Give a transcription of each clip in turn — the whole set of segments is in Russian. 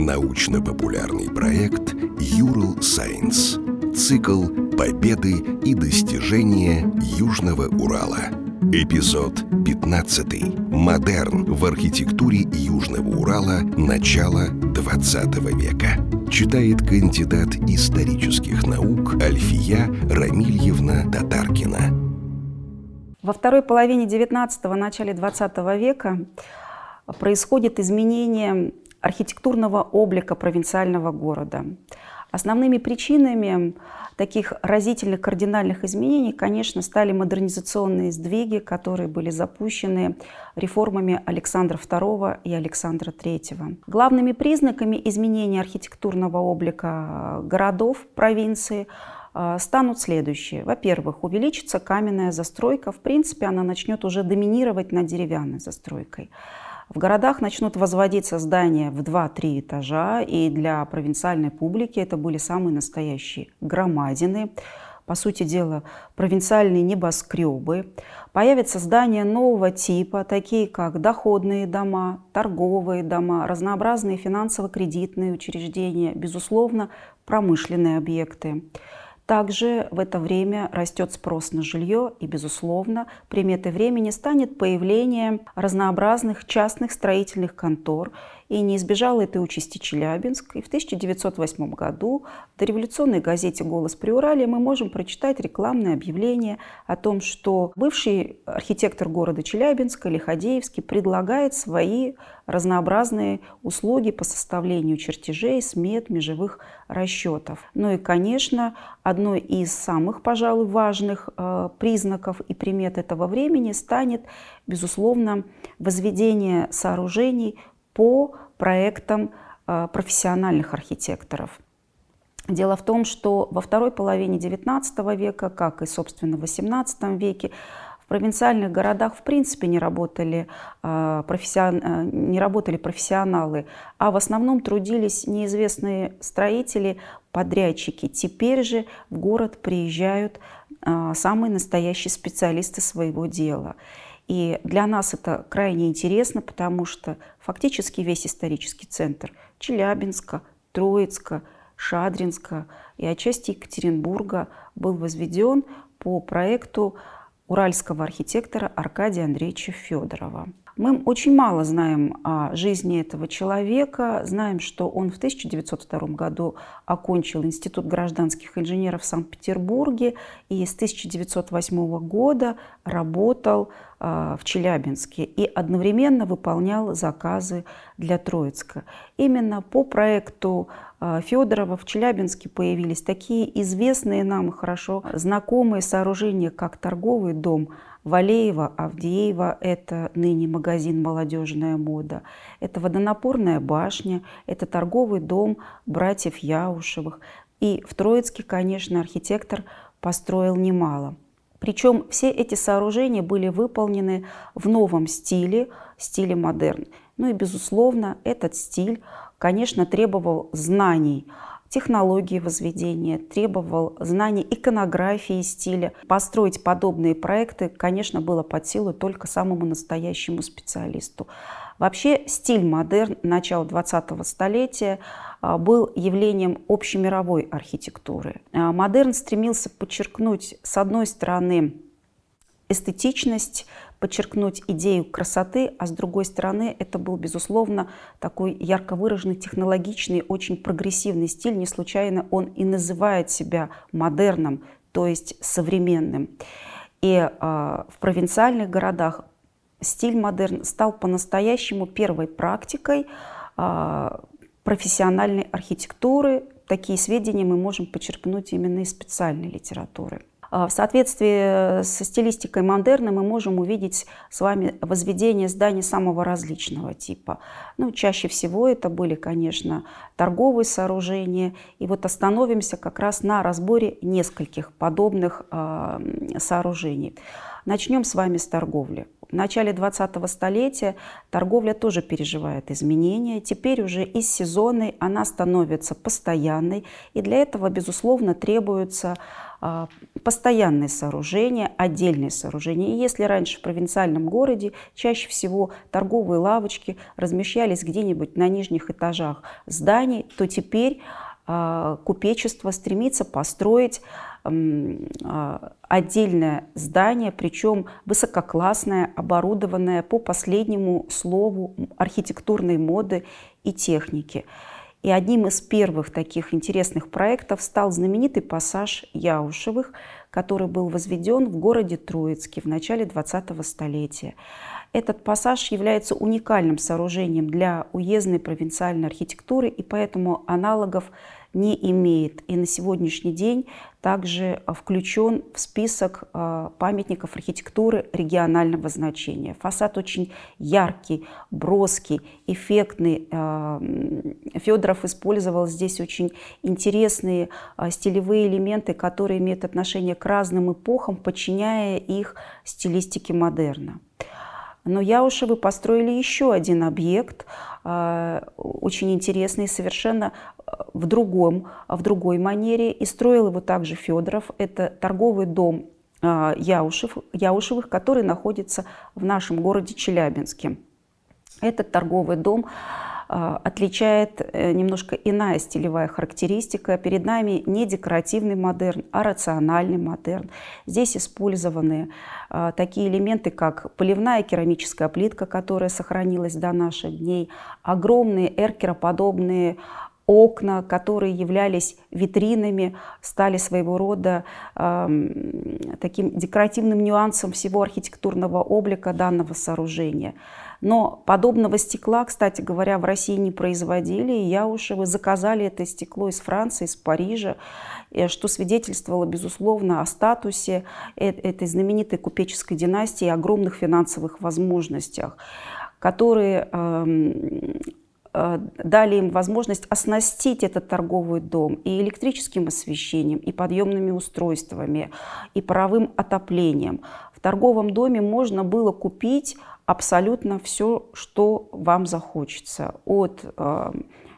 Научно-популярный проект «Юрл Сайенс». Цикл «Победы и достижения Южного Урала». Эпизод 15. Модерн в архитектуре Южного Урала начала 20 века. Читает кандидат исторических наук Альфия Рамильевна Татаркина. Во второй половине 19-го, начале 20 века происходит изменение архитектурного облика провинциального города. Основными причинами таких разительных кардинальных изменений, конечно, стали модернизационные сдвиги, которые были запущены реформами Александра II и Александра III. Главными признаками изменения архитектурного облика городов, провинции а, станут следующие. Во-первых, увеличится каменная застройка. В принципе, она начнет уже доминировать над деревянной застройкой. В городах начнут возводиться здания в 2-3 этажа, и для провинциальной публики это были самые настоящие громадины, по сути дела, провинциальные небоскребы. Появятся здания нового типа, такие как доходные дома, торговые дома, разнообразные финансово-кредитные учреждения, безусловно, промышленные объекты. Также в это время растет спрос на жилье и, безусловно, приметой времени станет появление разнообразных частных строительных контор и не избежал этой участи Челябинск. И в 1908 году в дореволюционной газете «Голос Приуралия» мы можем прочитать рекламное объявление о том, что бывший архитектор города Челябинска Лиходеевский предлагает свои разнообразные услуги по составлению чертежей, смет, межевых расчетов. Ну и, конечно, одной из самых, пожалуй, важных э, признаков и примет этого времени станет, безусловно, возведение сооружений по проектам э, профессиональных архитекторов. Дело в том, что во второй половине XIX века, как и, собственно, в XVIII веке, провинциальных городах в принципе не работали, э, профессион... Э, не работали профессионалы, а в основном трудились неизвестные строители, подрядчики. Теперь же в город приезжают самые настоящие специалисты своего дела. И для нас это крайне интересно, потому что фактически весь исторический центр Челябинска, Троицка, Шадринска и отчасти Екатеринбурга был возведен по проекту уральского архитектора Аркадия Андреевича Федорова. Мы очень мало знаем о жизни этого человека. Знаем, что он в 1902 году окончил Институт гражданских инженеров в Санкт-Петербурге и с 1908 года работал а, в Челябинске и одновременно выполнял заказы для Троицка. Именно по проекту Федорова в Челябинске появились такие известные нам хорошо знакомые сооружения, как торговый дом Валеева, Авдеева, это ныне магазин «Молодежная мода», это водонапорная башня, это торговый дом братьев Яушевых. И в Троицке, конечно, архитектор построил немало. Причем все эти сооружения были выполнены в новом стиле, стиле модерн. Ну и, безусловно, этот стиль, конечно, требовал знаний технологии возведения, требовал знаний иконографии стиля. Построить подобные проекты, конечно, было под силу только самому настоящему специалисту. Вообще стиль модерн начала 20-го столетия а, был явлением общемировой архитектуры. А, модерн стремился подчеркнуть, с одной стороны, эстетичность, подчеркнуть идею красоты, а с другой стороны это был, безусловно, такой ярко выраженный, технологичный, очень прогрессивный стиль. Не случайно он и называет себя модерном, то есть современным. И э, в провинциальных городах стиль модерн стал по-настоящему первой практикой а, профессиональной архитектуры. Такие сведения мы можем почерпнуть именно из специальной литературы. А, в соответствии со стилистикой модерна мы можем увидеть с вами возведение зданий самого различного типа. Ну, чаще всего это были, конечно, торговые сооружения. И вот остановимся как раз на разборе нескольких подобных э, сооружений. Начнем с вами с торговли. В начале 20-го столетия торговля тоже переживает изменения. Теперь уже из сезонной она становится постоянной, и для этого, безусловно, требуются а, постоянные сооружения, отдельные сооружения. И если раньше в провинциальном городе чаще всего торговые лавочки размещались где-нибудь на нижних этажах зданий, то теперь а, купечество стремится построить отдельное здание, причем высококлассное, оборудованное по последнему слову архитектурной моды и техники. И одним из первых таких интересных проектов стал знаменитый пассаж Яушевых, который был возведен в городе Троицке в начале 20-го столетия. Этот пассаж является уникальным сооружением для уездной провинциальной архитектуры, и поэтому аналогов не имеет. И на сегодняшний день также включен в список а, памятников архитектуры регионального значения. Фасад очень яркий, броский, эффектный. А, Федоров использовал здесь очень интересные а, стилевые элементы, которые имеют отношение к разным эпохам, подчиняя их стилистике модерна. Но Яушевы построили еще один объект, очень интересный, совершенно в, другом, в другой манере. И строил его также Федоров. Это торговый дом а, Яушев, Яушевых, который находится в нашем городе Челябинске. Этот торговый дом а, отличает э, немножко иная стилевая характеристика. Перед нами не декоративный модерн, а рациональный модерн. Здесь использованы а, такие элементы, как поливная керамическая плитка, которая сохранилась до наших дней, огромные эркероподобные окна, которые являлись витринами, стали своего рода э, таким декоративным нюансом всего архитектурного облика данного сооружения. Но подобного стекла, кстати говоря, в России не производили. И Яушевы заказали это стекло из Франции, из Парижа, э, что свидетельствовало, безусловно, о статусе э, этой знаменитой купеческой династии и огромных финансовых возможностях которые Э, дали им возможность оснастить этот торговый дом и электрическим освещением, и подъемными устройствами, и паровым отоплением. В торговом доме можно было купить абсолютно все, что вам захочется. От э,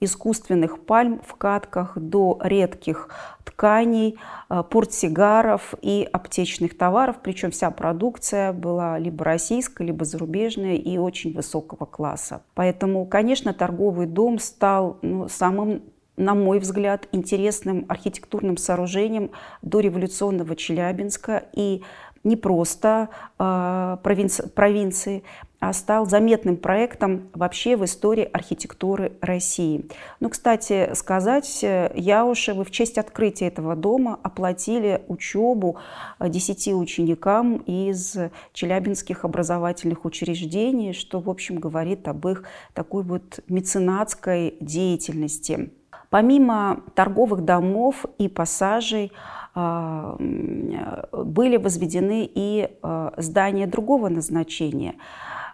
искусственных пальм в катках до редких тканей, э, портсигаров и аптечных товаров. Причем вся продукция была либо российская, либо зарубежная и очень высокого класса. Поэтому, конечно, торговый дом стал ну, самым на мой взгляд, интересным архитектурным сооружением до революционного Челябинска и не просто э, провинци провинции, а стал заметным проектом вообще в истории архитектуры России. Ну, кстати сказать, Яушевы в честь открытия этого дома оплатили учебу десяти ученикам из челябинских образовательных учреждений, что, в общем, говорит об их такой вот меценатской деятельности. Помимо торговых домов и пассажей, а, были возведены и а, здания другого назначения.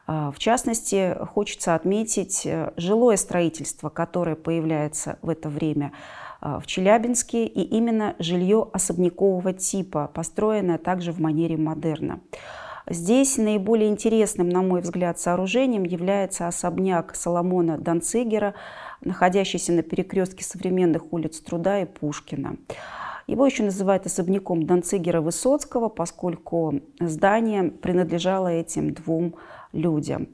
А, в частности, хочется отметить э, жилое строительство, которое появляется в это время в Челябинске, и именно жилье особнякового типа, построенное также в манере модерна. Здесь наиболее интересным, на мой взгляд, сооружением является особняк Соломона Данцигера, находящийся на перекрестке современных улиц Труда и Пушкина. Его еще называют особняком Данцигера Высоцкого, поскольку здание принадлежало этим двум людям.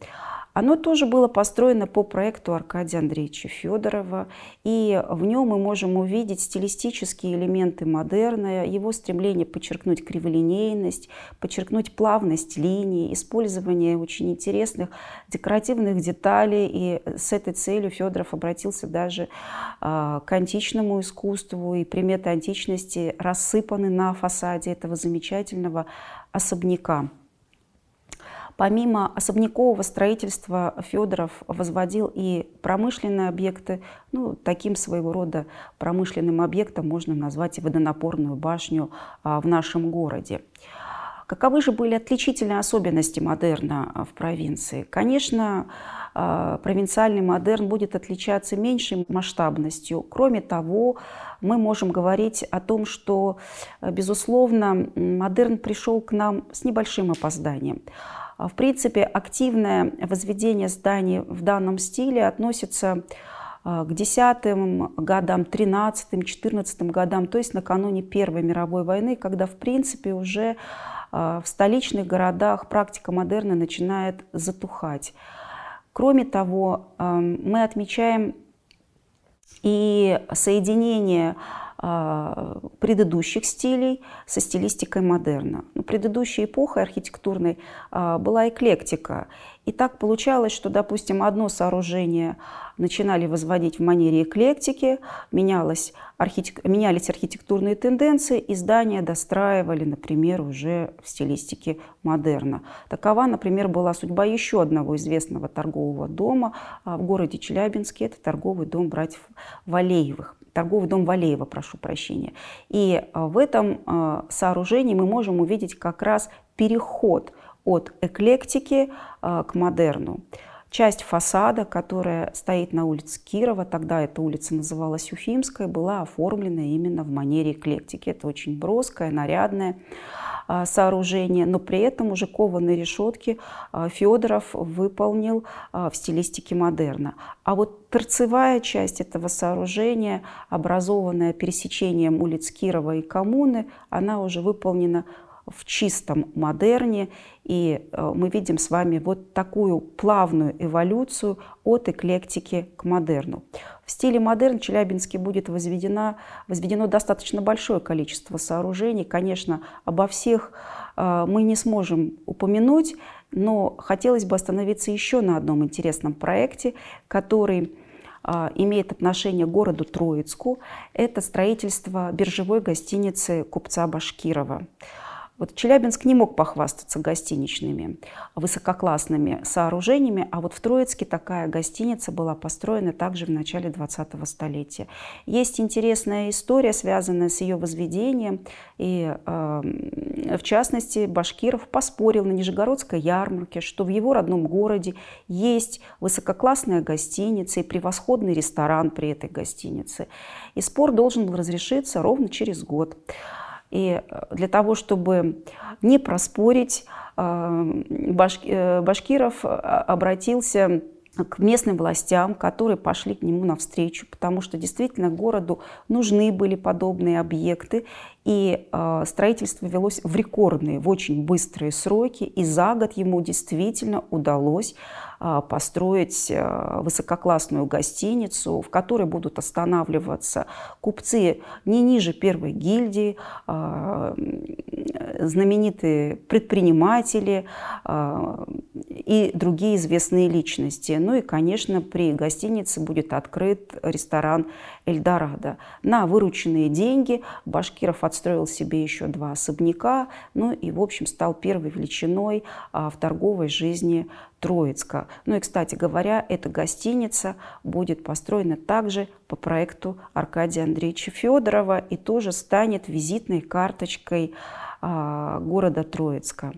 Оно тоже было построено по проекту Аркадия Андреевича Федорова, и в нем мы можем увидеть стилистические элементы модерна, его стремление подчеркнуть криволинейность, подчеркнуть плавность линий, использование очень интересных декоративных деталей, и с этой целью Федоров обратился даже а, к античному искусству, и приметы античности рассыпаны на фасаде этого замечательного особняка. Помимо особнякового строительства Федоров возводил и промышленные объекты. Ну, таким своего рода промышленным объектом можно назвать и водонапорную башню а, в нашем городе. Каковы же были отличительные особенности модерна а, в провинции? Конечно, а, провинциальный модерн будет отличаться меньшей масштабностью. Кроме того, мы можем говорить о том, что, безусловно, модерн пришел к нам с небольшим опозданием. В принципе, активное возведение зданий в данном стиле относится к десятым годам, тринадцатым, четырнадцатым годам, то есть накануне Первой мировой войны, когда, в принципе, уже в столичных городах практика модерна начинает затухать. Кроме того, мы отмечаем и соединение а, предыдущих стилей со стилистикой модерна. Но предыдущей эпохой архитектурной а, была эклектика. И так получалось, что, допустим, одно сооружение начинали возводить в манере эклектики, менялось архитек... менялись архитектурные тенденции, и здания достраивали, например, уже в стилистике модерна. Такова, например, была судьба еще одного известного торгового дома а, в городе Челябинске. Это торговый дом братьев Валеевых торговый дом Валеева, прошу прощения. И а, в этом а, сооружении мы можем увидеть как раз переход от эклектики к модерну. Часть фасада, которая стоит на улице Кирова, тогда эта улица называлась Уфимская, была оформлена именно в манере эклектики. Это очень броское, нарядное а, сооружение, но при этом уже кованые решетки а, Федоров выполнил а, в стилистике модерна. А вот торцевая часть этого сооружения, образованная пересечением улиц Кирова и Коммуны, она уже выполнена в чистом модерне. И э, мы видим с вами вот такую плавную эволюцию от эклектики к модерну. В стиле модерн Челябинске будет возведено, возведено достаточно большое количество сооружений. Конечно, обо всех э, мы не сможем упомянуть, но хотелось бы остановиться еще на одном интересном проекте, который э, имеет отношение к городу Троицку. Это строительство биржевой гостиницы купца Башкирова. Вот Челябинск не мог похвастаться гостиничными высококлассными сооружениями, а вот в Троицке такая гостиница была построена также в начале 20-го столетия. Есть интересная история, связанная с ее возведением, и э, в частности Башкиров поспорил на Нижегородской ярмарке, что в его родном городе есть высококлассная гостиница и превосходный ресторан при этой гостинице. И спор должен был разрешиться ровно через год. И э, для того, чтобы не проспорить, э, э, Башкиров обратился к местным властям, которые пошли к нему навстречу, потому что действительно городу нужны были подобные объекты, и строительство велось в рекордные, в очень быстрые сроки, и за год ему действительно удалось построить э, высококлассную гостиницу, в которой будут останавливаться купцы не ниже первой гильдии, знаменитые предприниматели и другие известные личности. Ну и, конечно, при гостинице будет открыт ресторан Эльдорадо. На вырученные деньги Башкиров отстроил себе еще два особняка, ну и, в общем, стал первой величиной а, в торговой жизни Троицка. Ну и, кстати говоря, эта гостиница будет построена также по проекту Аркадия Андреевича Федорова и тоже станет визитной карточкой а, города Троицка.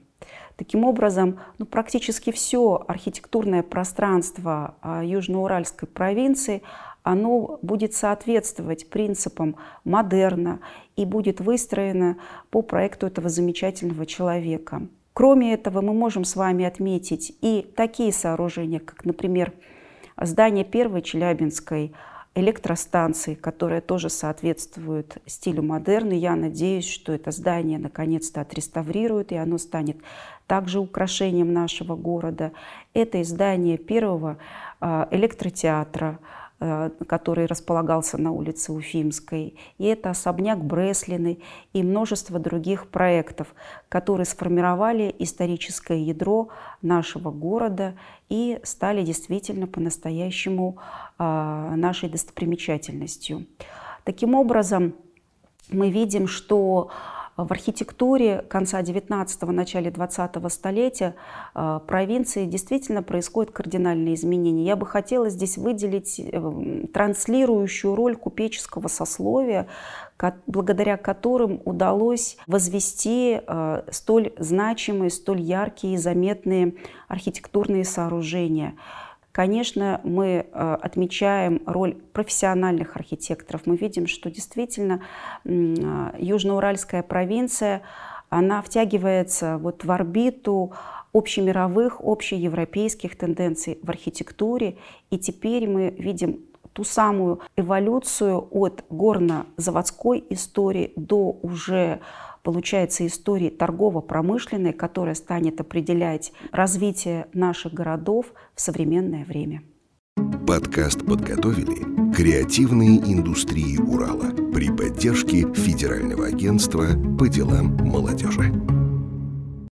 Таким образом, ну, практически все архитектурное пространство а, Южноуральской провинции оно будет соответствовать принципам модерна и будет выстроено по проекту этого замечательного человека. Кроме этого, мы можем с вами отметить и такие сооружения, как, например, здание первой Челябинской электростанции, которая тоже соответствует стилю модерна. Я надеюсь, что это здание наконец-то отреставрируют, и оно станет также украшением нашего города. Это издание первого а, электротеатра, который располагался на улице Уфимской, и это особняк Бреслины и множество других проектов, которые сформировали историческое ядро нашего города и стали действительно по-настоящему а, нашей достопримечательностью. Таким образом, мы видим, что в архитектуре конца 19-го, начале 20-го столетия э, провинции действительно происходят кардинальные изменения. Я бы хотела здесь выделить э, транслирующую роль купеческого сословия, благодаря которым удалось возвести э, столь значимые, столь яркие и заметные архитектурные сооружения – Конечно, мы э, отмечаем роль профессиональных архитекторов. Мы видим, что действительно э, Южноуральская провинция она втягивается вот в орбиту общемировых, общеевропейских тенденций в архитектуре. И теперь мы видим ту самую эволюцию от горно-заводской истории до уже получается истории торгово-промышленной, которая станет определять развитие наших городов в современное время. Подкаст подготовили креативные индустрии Урала при поддержке Федерального агентства по делам молодежи.